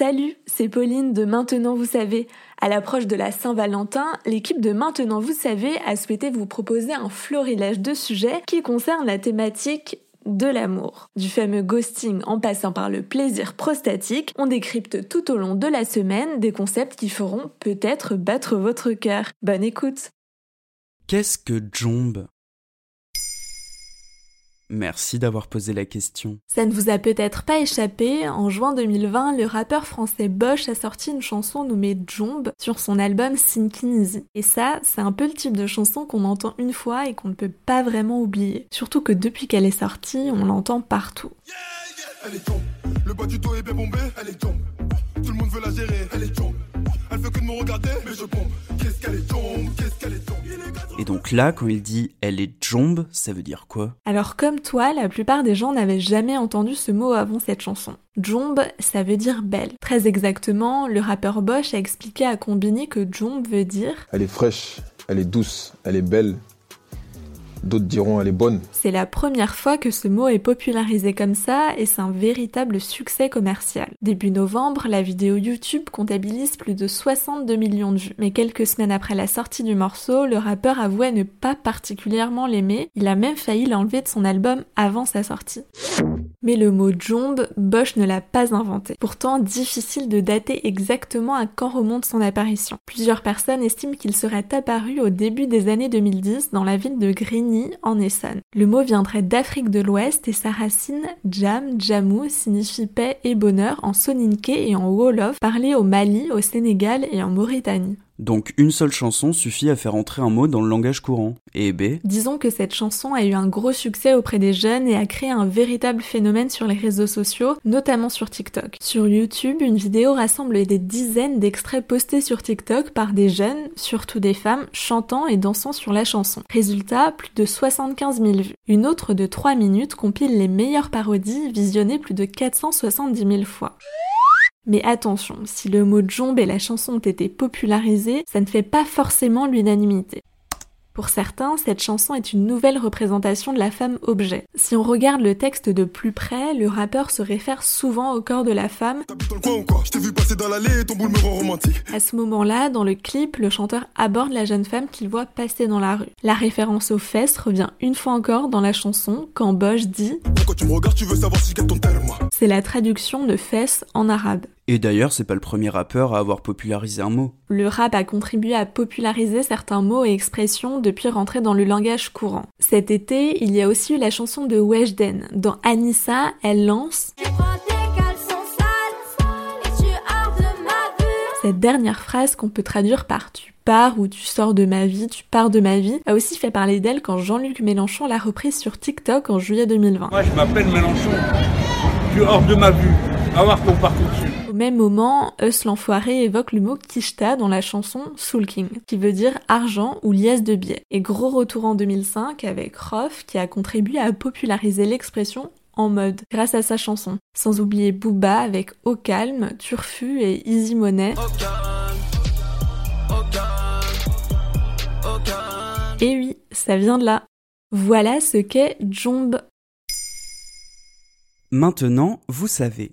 Salut, c'est Pauline de Maintenant Vous savez. À l'approche de la Saint-Valentin, l'équipe de Maintenant Vous savez a souhaité vous proposer un florilège de sujets qui concernent la thématique de l'amour. Du fameux ghosting en passant par le plaisir prostatique, on décrypte tout au long de la semaine des concepts qui feront peut-être battre votre cœur. Bonne écoute Qu'est-ce que Jomb? Merci d'avoir posé la question. Ça ne vous a peut-être pas échappé, en juin 2020, le rappeur français Bosch a sorti une chanson nommée Jomb sur son album Sinking Easy. Et ça, c'est un peu le type de chanson qu'on entend une fois et qu'on ne peut pas vraiment oublier. Surtout que depuis qu'elle est sortie, on l'entend partout. Elle est le bas du dos est bien bombé, elle est Tout le monde veut la gérer, elle est que de me regarder, mais je bombe. Qu'est-ce qu'elle est qu'est-ce qu'elle est et donc là, quand il dit elle est jombe, ça veut dire quoi? Alors comme toi, la plupart des gens n'avaient jamais entendu ce mot avant cette chanson. Jombe, ça veut dire belle. Très exactement, le rappeur Bosch a expliqué à Combini que jombe veut dire Elle est fraîche, elle est douce, elle est belle, D'autres diront elle est bonne. C'est la première fois que ce mot est popularisé comme ça et c'est un véritable succès commercial. Début novembre, la vidéo YouTube comptabilise plus de 62 millions de vues. Mais quelques semaines après la sortie du morceau, le rappeur avouait ne pas particulièrement l'aimer. Il a même failli l'enlever de son album avant sa sortie. Mais le mot jombe, Bosch ne l'a pas inventé. Pourtant, difficile de dater exactement à quand remonte son apparition. Plusieurs personnes estiment qu'il serait apparu au début des années 2010 dans la ville de Grigny en Essonne. Le mot viendrait d'Afrique de l'Ouest et sa racine Jam, Jamou signifie paix et bonheur en soninké et en wolof, parlé au Mali, au Sénégal et en Mauritanie. Donc une seule chanson suffit à faire entrer un mot dans le langage courant. Et B? Disons que cette chanson a eu un gros succès auprès des jeunes et a créé un véritable phénomène sur les réseaux sociaux, notamment sur TikTok. Sur YouTube, une vidéo rassemble des dizaines d'extraits postés sur TikTok par des jeunes, surtout des femmes, chantant et dansant sur la chanson. Résultat, plus de 75 000 vues. Une autre de 3 minutes compile les meilleures parodies visionnées plus de 470 000 fois. Mais attention, si le mot jombe et la chanson ont été popularisés, ça ne fait pas forcément l'unanimité. Pour certains, cette chanson est une nouvelle représentation de la femme objet. Si on regarde le texte de plus près, le rappeur se réfère souvent au corps de la femme. À ce moment-là, dans le clip, le chanteur aborde la jeune femme qu'il voit passer dans la rue. La référence aux fesses revient une fois encore dans la chanson quand Bosch dit C'est la traduction de fesses en arabe. Et d'ailleurs, c'est pas le premier rappeur à avoir popularisé un mot. Le rap a contribué à populariser certains mots et expressions depuis rentrer dans le langage courant. Cet été, il y a aussi eu la chanson de Weshden. Dans Anissa, elle lance Cette dernière phrase qu'on peut traduire par tu pars ou tu sors de ma vie, tu pars de ma vie, a aussi fait parler d'elle quand Jean-Luc Mélenchon l'a reprise sur TikTok en juillet 2020. Moi je m'appelle Mélenchon, tu es hors de ma vue, va voir ton parcours dessus. Même moment, Eus l'enfoiré évoque le mot kishta dans la chanson Soul King, qui veut dire argent ou liesse de billets. Et gros retour en 2005 avec Rof, qui a contribué à populariser l'expression en mode grâce à sa chanson. Sans oublier Booba avec Au Calme, Turfu et Easy Money. Et oui, ça vient de là. Voilà ce qu'est Jomb. Maintenant, vous savez.